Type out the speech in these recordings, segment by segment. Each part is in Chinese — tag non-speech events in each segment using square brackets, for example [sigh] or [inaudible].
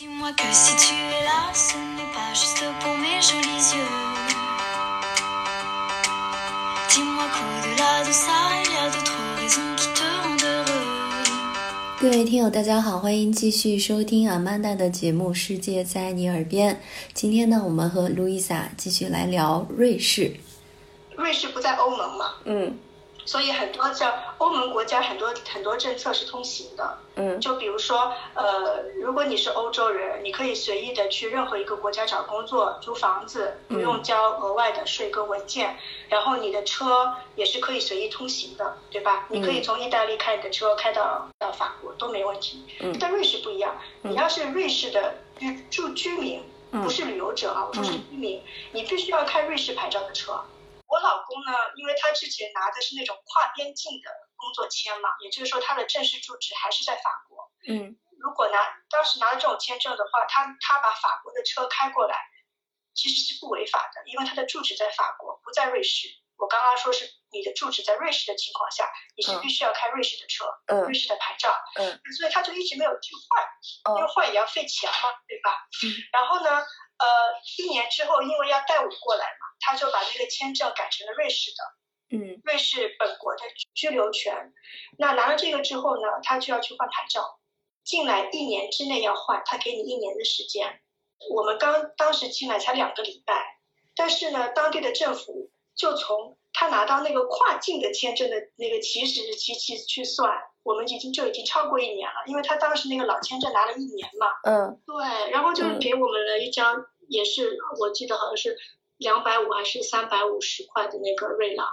各位听友，大家好，欢迎继续收听阿曼达的节目《世界在你耳边》。今天呢，我们和路易莎继续来聊瑞士。瑞士不在欧盟嘛，嗯所以很多像欧盟国家很多很多政策是通行的。嗯就比如说，呃，如果你是欧洲人，你可以随意的去任何一个国家找工作、租房子，不用交额外的税跟文件。然后你的车也是可以随意通行的，对吧？你可以从意大利开你的车开到到法国都没问题。嗯但瑞士不一样，嗯你要是瑞士的居住居民，嗯不是旅游者啊，我说是嗯居民，你必须要开瑞士牌照的车。我老公呢，因为他之前拿的是那种跨边境的工作签嘛，也就是说他的正式住址还是在法国。嗯如果拿当时拿了这种签证的话，他他把法国的车开过来，其实是不违法的，因为他的住址在法国，不在瑞士。我刚刚说是你的住址在瑞士的情况下，你是嗯必须要开瑞士的车，嗯瑞士的牌照。嗯，所以他就一直没有去换，因为哦换也要费钱嘛，对吧？嗯。然后呢，呃，一年之后，因为要带我过来嘛，他就把那个签证改成了瑞士的，嗯瑞士本国的居留权。那拿了这个之后呢，他就要去换牌照，进来一年之内要换，他给你一年的时间。我们刚当时进来才两个礼拜，但是呢，当地的政府就从他拿到那个跨境的签证的那个起始日期去去算，我们已经就已经超过一年了，因为他当时那个老签证拿了一年嘛。嗯对，然后就给我们了一张，也是我记得好像是两百五还是三百五十块的那个瑞郎。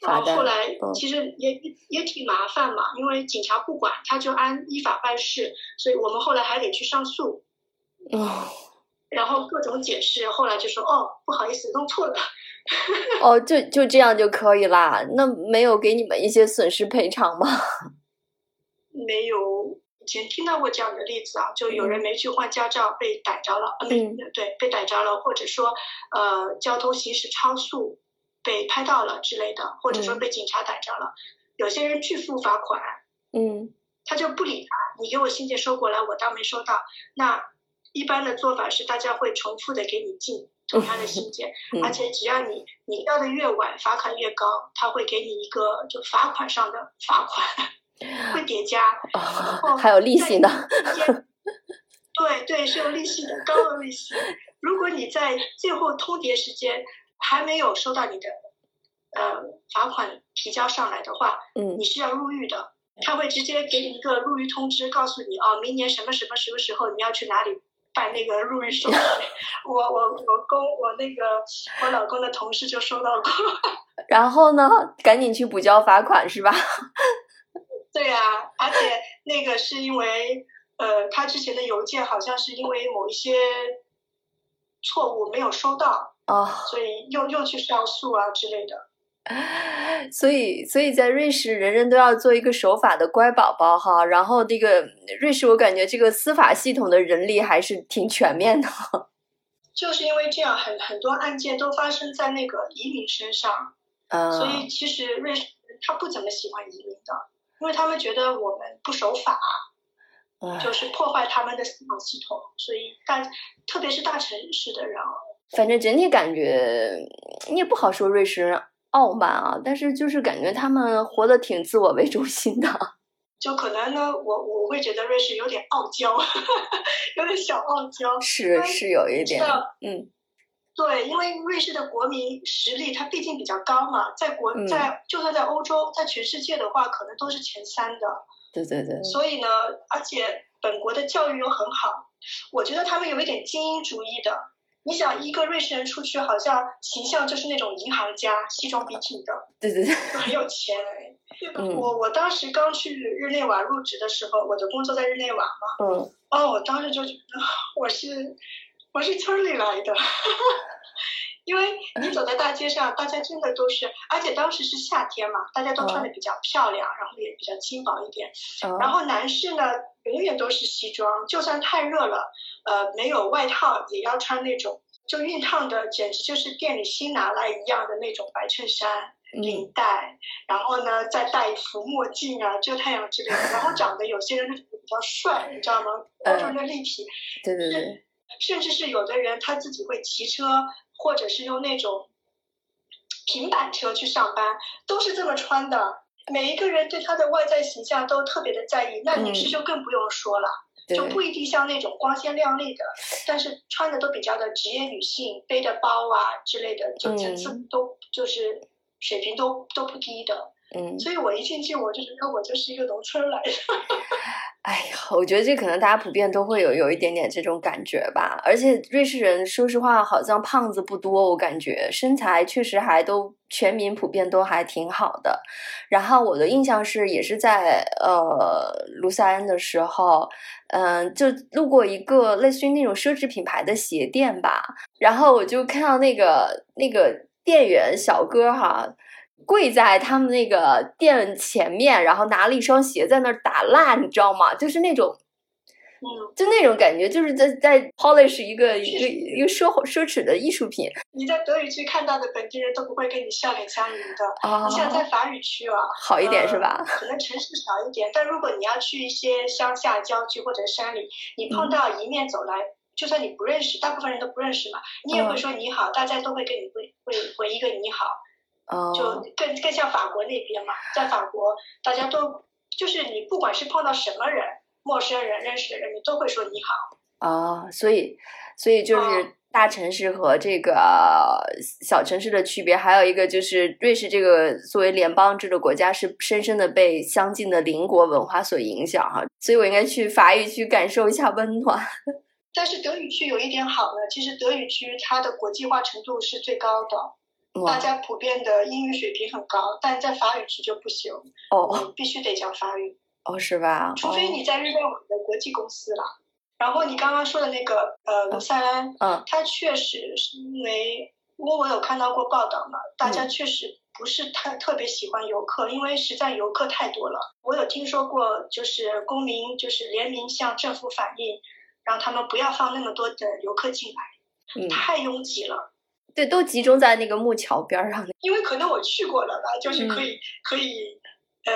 然后后来嗯其实也也也挺麻烦嘛，因为警察不管，他就按依法办事，所以我们后来还得去上诉，哦然后各种解释，后来就说哦不好意思弄错了，哦，[laughs] 就就这样就可以啦？那没有给你们一些损失赔偿吗？[laughs] 没有。以前听到过这样的例子啊，就有人没去换驾照被逮着了，嗯对，被逮着了，或者说呃交通行驶超速被拍到了之类的，或者说嗯被警察逮着了，有些人拒付罚款，嗯他就不理他，你给我信件收过来，我当没收到。那一般的做法是大家会重复的给你寄同样的信 [laughs] 件，嗯而且只要你你要的越晚，罚款越高，他会给你一个就罚款上的罚款，[laughs] 会叠加。哦，还有利息呢。[laughs] 对对，是有利息的，高额利息。如果你在最后通牒时间还没有收到你的呃罚款提交上来的话，嗯你是要入狱的。他会直接给你一个入狱通知，告诉你哦，明年什么什么什么时候你要去哪里办那个入狱手续。[laughs] 我我我公我那个我老公的同事就收到过。[laughs] 然后呢，赶紧去补交罚款是吧？[laughs] 对啊，而且那个是因为呃，他之前的邮件好像是因为某一些错误没有收到，哦，所以又又去上诉啊之类的。[laughs] 所以所以在瑞士，人人都要做一个守法的乖宝宝哈。然后这个瑞士，我感觉这个司法系统的人力还是挺全面的。[laughs] 就是因为这样，很很多案件都发生在那个移民身上，嗯，所以其实瑞士他不怎么喜欢移民的，因为他们觉得我们不守法，唉就是破坏他们的司法系统，所以大特别是大城市的人啊，反正整体感觉你也不好说瑞士人傲慢啊，但是就是感觉他们活得挺自我为中心的。[laughs] 就可能呢，我我会觉得瑞士有点傲娇，[laughs] 有点小傲娇。是是有一点嗯对，因为瑞士的国民实力它毕竟比较高嘛，在国嗯在就算在欧洲，在全世界的话，可能都是前三的。对对对，所以呢，而且本国的教育又很好，我觉得他们有一点精英主义的。你想，一个瑞士人出去，好像形象就是那种银行家，西装笔挺的，[laughs] 对对对，就很有钱我我当时刚去日内瓦入职的时候，我的工作在日内瓦嘛，嗯。哦，我当时就觉得我是我是村里来的，[laughs] 因为你走在大街上，大家真的都是，而且当时是夏天嘛，大家都穿的比较漂亮，然后也比较轻薄一点。嗯，然后男士呢，永远都是西装，就算太热了，呃，没有外套也要穿那种就熨烫的，简直就是店里新拿来一样的那种白衬衫。嗯领带，然后呢再戴一副墨镜啊，遮太阳之类的。然后长得有些人就比比较帅，你知道吗？欧洲人的立体，对对对，甚至是有的人他自己会骑车，或者是用那种平板车去上班，都是这么穿的。每一个人对他的外在形象都特别的在意，那女士就更不用说了，就不一定像那种光鲜亮丽的，但是穿的都比较的职业女性，背的包啊之类的，就层次都就是水平都都不低的。嗯，所以我一进去我就觉得我就是一个农村来的。[laughs] 哎呀，我觉得这可能大家普遍都会有有一点点这种感觉吧。而且瑞士人说实话好像胖子不多，我感觉身材确实还都全民普遍都还挺好的。然后我的印象是，也是在呃卢塞恩的时候，嗯，就路过一个类似于那种奢侈品牌的鞋店吧，然后我就看到那个那个店员小哥哈。跪在他们那个店前面，然后拿了一双鞋在那儿打蜡，你知道吗？就是那种，嗯，就那种感觉，就是在在 polish 一个一个一个奢奢侈的艺术品。你在德语区看到的本地人都不会跟你笑脸相迎的。你像在法语区啊，好一点是吧？可能城市少一点，但如果你要去一些乡下郊区或者山里，你碰到迎面走来，就算你不认识，大部分人都不认识嘛，你也会说你好，大家都会跟你回回回一个你好。就更更像法国那边嘛，在法国大家都就是你不管是碰到什么人，陌生人、认识的人，你都会说你好。哦，所以所以就是大城市和这个小城市的区别，还有一个就是瑞士这个作为联邦制的国家，是深深的被相近的邻国文化所影响哈。所以我应该去法语区感受一下温暖。[laughs] 但是德语区有一点好呢，其实德语区它的国际化程度是最高的。大家普遍的英语水平很高，但在法语区就不行哦，必须得讲法语哦，是吧？除非你在日本网的国际公司了。然后你刚刚说的那个呃卢塞恩，嗯，他确实是因为，因为我有看到过报道嘛，大家确实不是太特别喜欢游客，因为实在游客太多了。我有听说过，就是公民就是联名向政府反映，让他们不要放那么多的游客进来，太拥挤了。对，都集中在那个木桥边上。因为可能我去过了吧，就是可以可以，呃，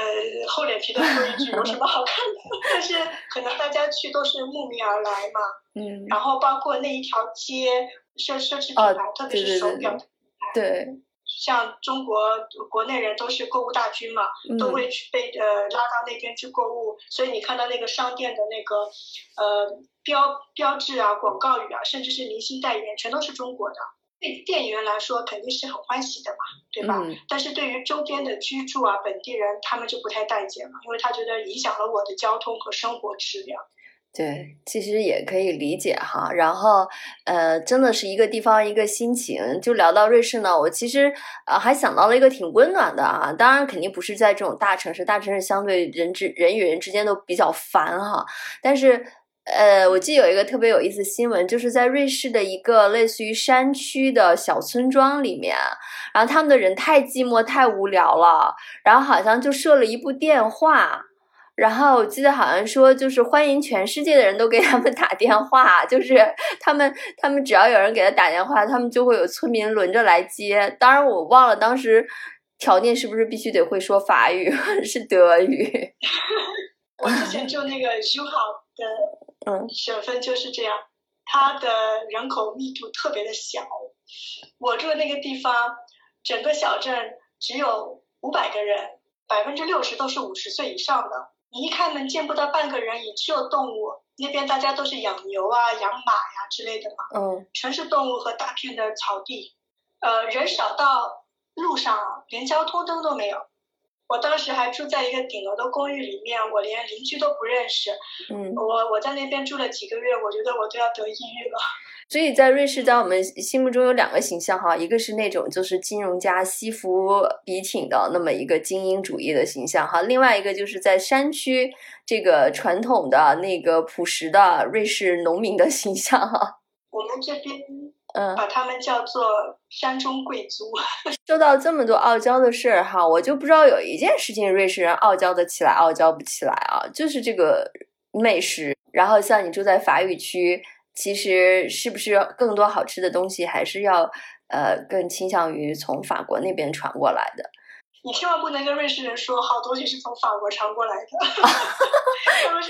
厚脸皮的说一句，有什么好看的？但是可能大家去都是慕名而来嘛。[laughs] 嗯。然后包括那一条街奢奢侈品牌，特别是手表的品牌。对。像中国国内人都是购物大军嘛，都会去被呃拉到那边去购物，所以你看到那个商店的那个呃标标志啊、广告语啊，甚至是明星代言，全都是中国的。对店员来说肯定是很欢喜的嘛，对吧？但是对于周边的居住啊本地人，他们就不太待见了，因为他觉得影响了我的交通和生活质量。对，其实也可以理解哈。然后，呃，真的是一个地方一个心情。就聊到瑞士呢，我其实呃还想到了一个挺温暖的啊。当然，肯定不是在这种大城市，大城市相对人之人与人之间都比较烦哈。但是。呃，我记得有一个特别有意思新闻，就是在瑞士的一个类似于山区的小村庄里面，然后他们的人太寂寞、太无聊了，然后好像就设了一部电话，然后我记得好像说就是欢迎全世界的人都给他们打电话，就是他们他们只要有人给他打电话，他们就会有村民轮着来接。当然我忘了当时条件是不是必须得会说法语，[laughs] 是德语。[laughs] 我之前就那个友好的。嗯，省份就是这样，它的人口密度特别的小。我住的那个地方，整个小镇只有五百个人，百分之六十都是五十岁以上的。你一开门见不到半个人，也只有动物。那边大家都是养牛啊、养马呀之类的嘛。嗯，全是动物和大片的草地。呃，人少到路上连交通灯都没有。我当时还住在一个顶楼的公寓里面，我连邻居都不认识。嗯，我我在那边住了几个月，我觉得我都要得抑郁了。[laughs] 所以在瑞士，在我们心目中有两个形象哈，一个是那种就是金融家、西服笔挺的那么一个精英主义的形象哈，另外一个就是在山区这个传统的那个朴实的瑞士农民的形象哈。我们这边。嗯，把他们叫做山中贵族。[laughs] 说到这么多傲娇的事儿哈，我就不知道有一件事情瑞士人傲娇的起来，傲娇不起来啊，就是这个美食。然后像你住在法语区，其实是不是更多好吃的东西还是要呃更倾向于从法国那边传过来的？你千万不能跟瑞士人说好东西是从法国传过来的，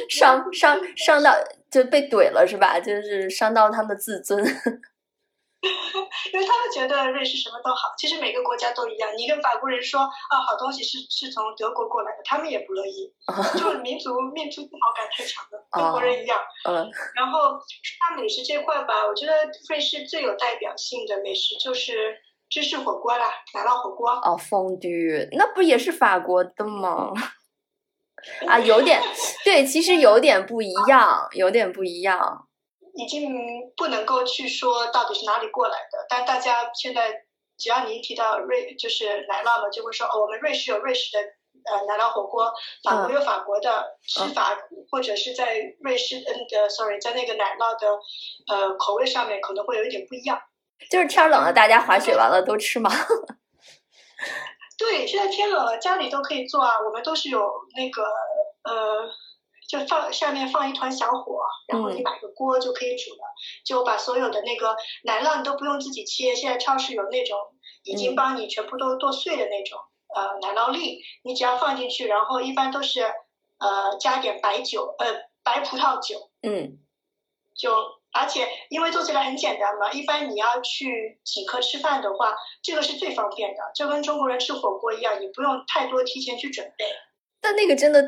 [laughs] 伤伤伤到就被怼了是吧？就是伤到他们的自尊。[laughs] 因为他们觉得瑞士什么都好，其实每个国家都一样。你跟法国人说啊，好东西是是从德国过来的，他们也不乐意，[laughs] 就民族民族自豪感太强了，[laughs] 跟国人一样。嗯，然后说到美食这块吧，我觉得瑞士最有代表性的美食就是芝士火锅啦，奶酪火锅。哦，风 dü 那不也是法国的吗？啊，有点对，其实有点不一样，有点不一样。已经不能够去说到底是哪里过来的，但大家现在只要你一提到瑞就是奶酪嘛，就会说哦，我们瑞士有瑞士的呃奶酪火锅，法国有法国的吃法，或者是在瑞士嗯的 sorry 在那个奶酪的呃口味上面可能会有一点不一样。就是天冷了，大家滑雪完了都吃吗？[laughs] 对，现在天冷了，家里都可以做啊，我们都是有那个呃。就放下面放一团小火，然后你买个锅就可以煮了。就把所有的那个奶酪你都不用自己切，现在超市有那种已经帮你全部都剁碎的那种呃奶酪粒，你只要放进去，然后一般都是呃加点白酒呃白葡萄酒。嗯。就而且因为做起来很简单嘛，一般你要去请客吃饭的话，这个是最方便的，就跟中国人吃火锅一样，你不用太多提前去准备。但那个真的。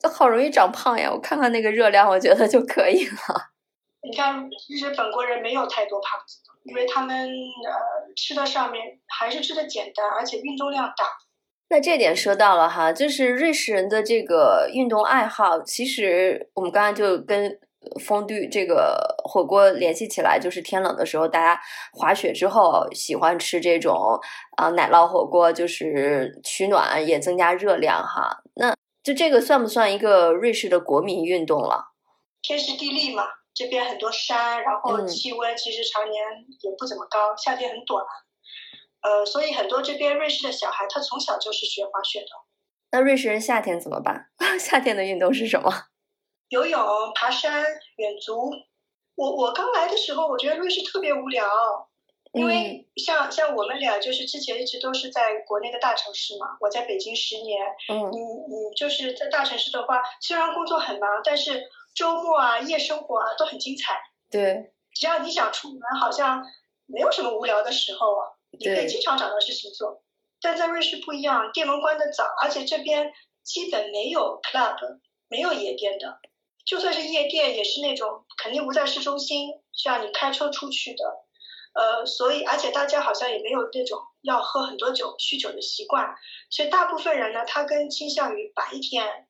这好容易长胖呀！我看看那个热量，我觉得就可以了。你看，其实本国人没有太多胖子，因为他们呃吃的上面还是吃的简单，而且运动量大。那这点说到了哈，就是瑞士人的这个运动爱好，其实我们刚刚就跟风 dü 这个火锅联系起来，就是天冷的时候，大家滑雪之后喜欢吃这种啊奶酪火锅，就是取暖也增加热量哈。那就这个算不算一个瑞士的国民运动了？天时地利嘛，这边很多山，然后气温其实常年也不怎么高，夏天很短，呃，所以很多这边瑞士的小孩他从小就是学滑雪的。那瑞士人夏天怎么办？[laughs] 夏天的运动是什么？游泳、爬山、远足。我我刚来的时候，我觉得瑞士特别无聊。因为像像我们俩就是之前一直都是在国内的大城市嘛，我在北京十年，嗯，你你就是在大城市的话，虽然工作很忙，但是周末啊、夜生活啊都很精彩。对，只要你想出门，好像没有什么无聊的时候啊，你可以经常找到事情做。但在瑞士不一样，店门关的早，而且这边基本没有 club，没有夜店的，就算是夜店，也是那种肯定不在市中心，需要你开车出去的。呃，所以而且大家好像也没有那种要喝很多酒、酗酒的习惯，所以大部分人呢，他更倾向于白天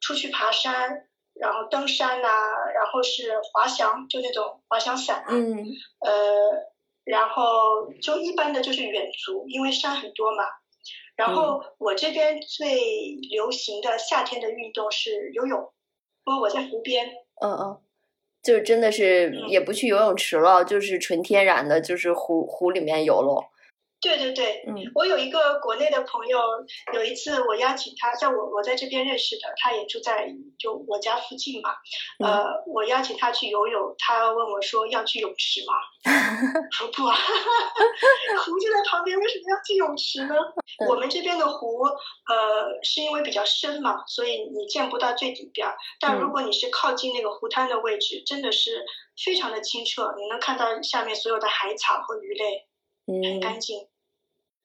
出去爬山，然后登山呐，然后是滑翔，就那种滑翔伞，嗯，呃，然后就一般的就是远足，因为山很多嘛。然后我这边最流行的夏天的运动是游泳，因为我在湖边。嗯嗯。就是真的是也不去游泳池了，就是纯天然的，就是湖湖里面游喽。对对对，嗯，我有一个国内的朋友，有一次我邀请他，在我我在这边认识的，他也住在就我家附近嘛，呃，我邀请他去游泳，他问我说要去泳池吗？[laughs] 说不啊，[laughs] 湖就在旁边，为什么要去泳池呢？我们这边的湖，呃，是因为比较深嘛，所以你见不到最底边，但如果你是靠近那个湖滩的位置，真的是非常的清澈，你能看到下面所有的海草和鱼类，很干净。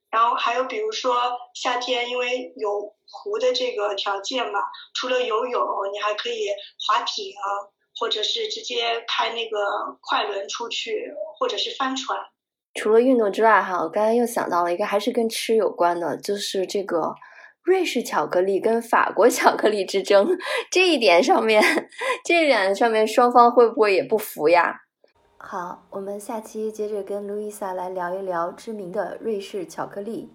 然后还有比如说夏天，因为有湖的这个条件嘛，除了游泳，你还可以划艇啊，或者是直接开那个快轮出去，或者是帆船。除了运动之外，哈，我刚才又想到了一个，还是跟吃有关的，就是这个瑞士巧克力跟法国巧克力之争。[laughs] 这一点上面，[laughs] 这一点上面，双方会不会也不服呀？好，我们下期接着跟路易莎来聊一聊知名的瑞士巧克力。